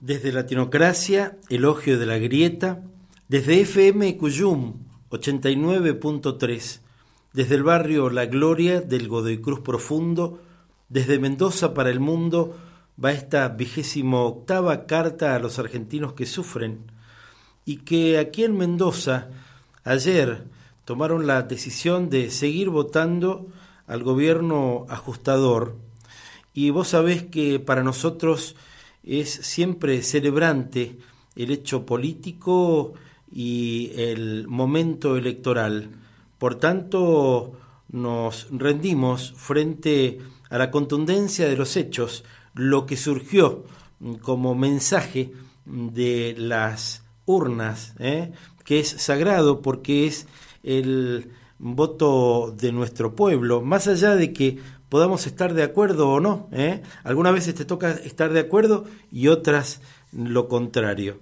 Desde Latinocracia, Elogio de la Grieta, desde FM Cuyum 89.3, desde el barrio La Gloria del Godoy Cruz Profundo, desde Mendoza para el mundo, va esta vigésimo octava carta a los argentinos que sufren y que aquí en Mendoza ayer tomaron la decisión de seguir votando al gobierno ajustador. Y vos sabés que para nosotros es siempre celebrante el hecho político y el momento electoral. Por tanto, nos rendimos frente a la contundencia de los hechos, lo que surgió como mensaje de las urnas, ¿eh? que es sagrado porque es el voto de nuestro pueblo, más allá de que podamos estar de acuerdo o no. ¿eh? Algunas veces te toca estar de acuerdo y otras lo contrario.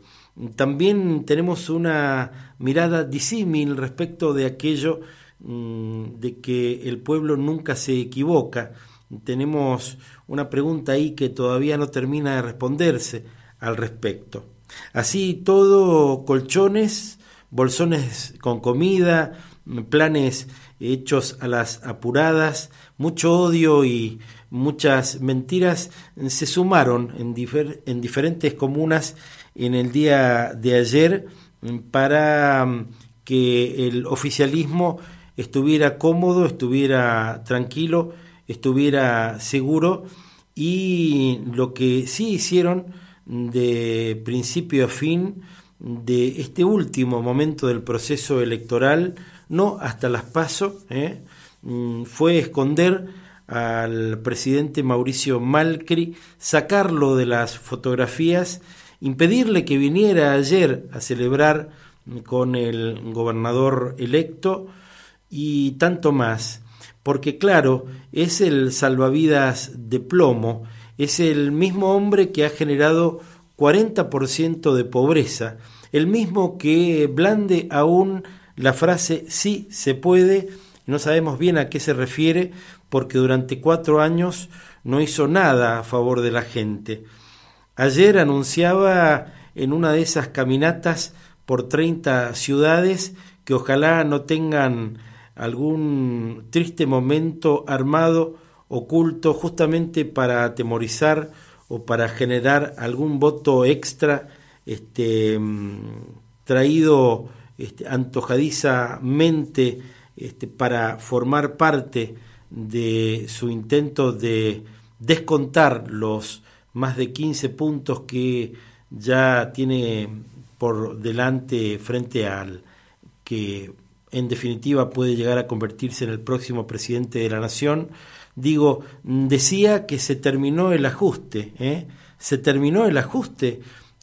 También tenemos una mirada disímil respecto de aquello mm, de que el pueblo nunca se equivoca. Tenemos una pregunta ahí que todavía no termina de responderse al respecto. Así todo, colchones, bolsones con comida, planes hechos a las apuradas, mucho odio y muchas mentiras se sumaron en, en diferentes comunas en el día de ayer para mm, que el oficialismo estuviera cómodo, estuviera tranquilo, estuviera seguro y lo que sí hicieron de principio a fin de este último momento del proceso electoral no hasta las paso, ¿eh? mm, fue esconder al presidente Mauricio Malcri, sacarlo de las fotografías, impedirle que viniera ayer a celebrar con el gobernador electo y tanto más, porque claro, es el salvavidas de plomo, es el mismo hombre que ha generado 40% de pobreza, el mismo que blande aún la frase sí se puede, no sabemos bien a qué se refiere, porque durante cuatro años no hizo nada a favor de la gente. Ayer anunciaba en una de esas caminatas por 30 ciudades que ojalá no tengan algún triste momento armado, oculto, justamente para atemorizar o para generar algún voto extra este, mm, traído este, antojadizamente este, para formar parte de su intento de descontar los más de 15 puntos que ya tiene por delante frente al que en definitiva puede llegar a convertirse en el próximo presidente de la nación. Digo, decía que se terminó el ajuste, ¿eh? se terminó el ajuste,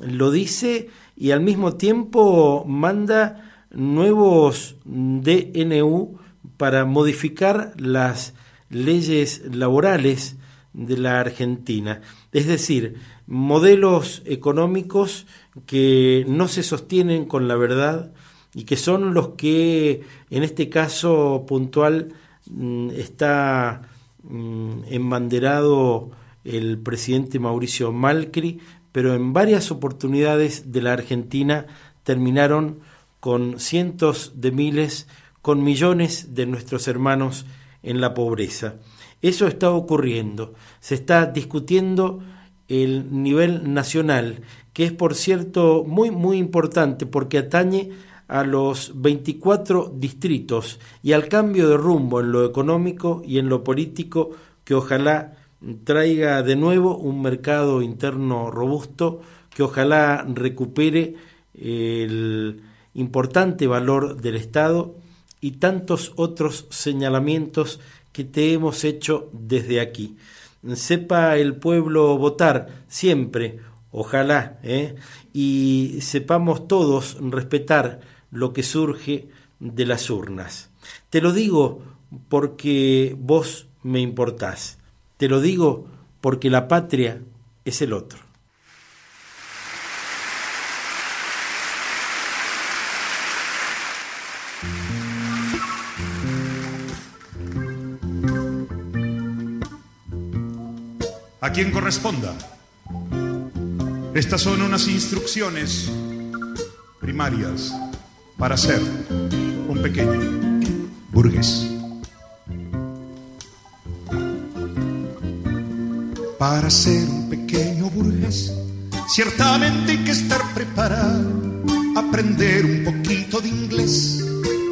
lo dice y al mismo tiempo manda nuevos DNU para modificar las leyes laborales de la Argentina. Es decir, modelos económicos que no se sostienen con la verdad y que son los que en este caso puntual mm, está mm, embanderado el presidente Mauricio Malcri pero en varias oportunidades de la Argentina terminaron con cientos de miles, con millones de nuestros hermanos en la pobreza. Eso está ocurriendo. Se está discutiendo el nivel nacional, que es por cierto muy muy importante porque atañe a los 24 distritos y al cambio de rumbo en lo económico y en lo político que ojalá traiga de nuevo un mercado interno robusto que ojalá recupere el importante valor del Estado y tantos otros señalamientos que te hemos hecho desde aquí. Sepa el pueblo votar siempre, ojalá, ¿eh? y sepamos todos respetar lo que surge de las urnas. Te lo digo porque vos me importás. Te lo digo porque la patria es el otro. A quien corresponda. Estas son unas instrucciones primarias para ser un pequeño burgués. Para ser un pequeño burgués, ciertamente hay que estar preparado, aprender un poquito de inglés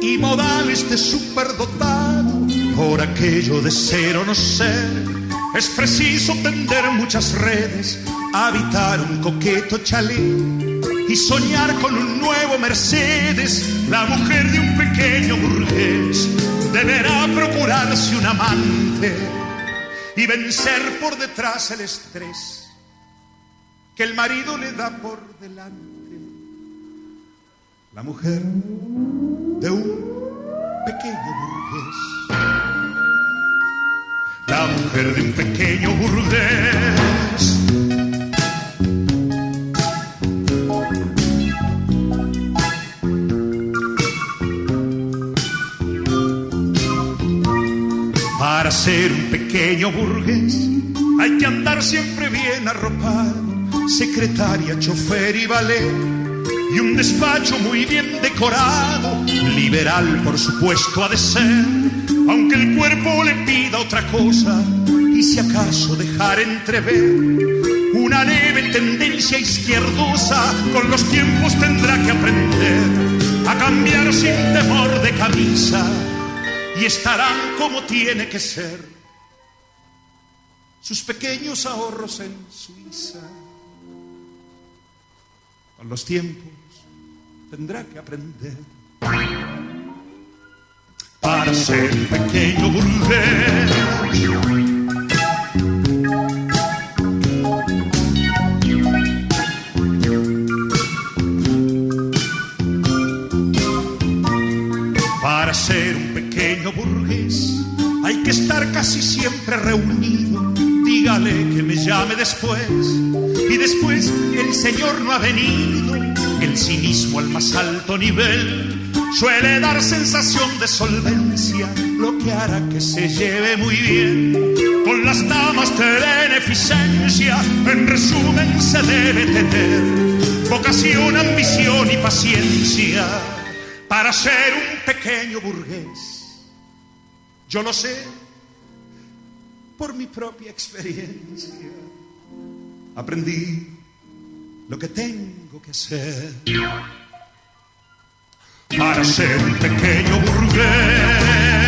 y modales de superdotado. Por aquello de ser o no ser, es preciso tender muchas redes, habitar un coqueto chalet y soñar con un nuevo Mercedes. La mujer de un pequeño burgués deberá procurarse un amante y vencer por detrás el estrés que el marido le da por delante. La mujer de un pequeño burgués. La mujer de un pequeño burgués. Para ser un pequeño burgués. Hay que andar siempre bien arropado, secretaria, chofer y ballet y un despacho muy bien decorado, liberal por supuesto ha de ser, aunque el cuerpo le pida otra cosa, y si acaso dejar entrever una leve tendencia izquierdosa, con los tiempos tendrá que aprender a cambiar sin temor de camisa, y estarán como tiene que ser sus pequeños ahorros en Suiza. Con los tiempos tendrá que aprender para ser pequeño burgués. Para ser un pequeño burgués hay que estar casi siempre reunido. Que me llame después y después el señor no ha venido el cinismo al más alto nivel suele dar sensación de solvencia, lo que hará que se lleve muy bien con las damas de beneficencia. En resumen, se debe tener vocación, ambición y paciencia para ser un pequeño burgués. Yo lo sé por mi propia experiencia. Aprendí lo que tengo que hacer para ser un pequeño burgués.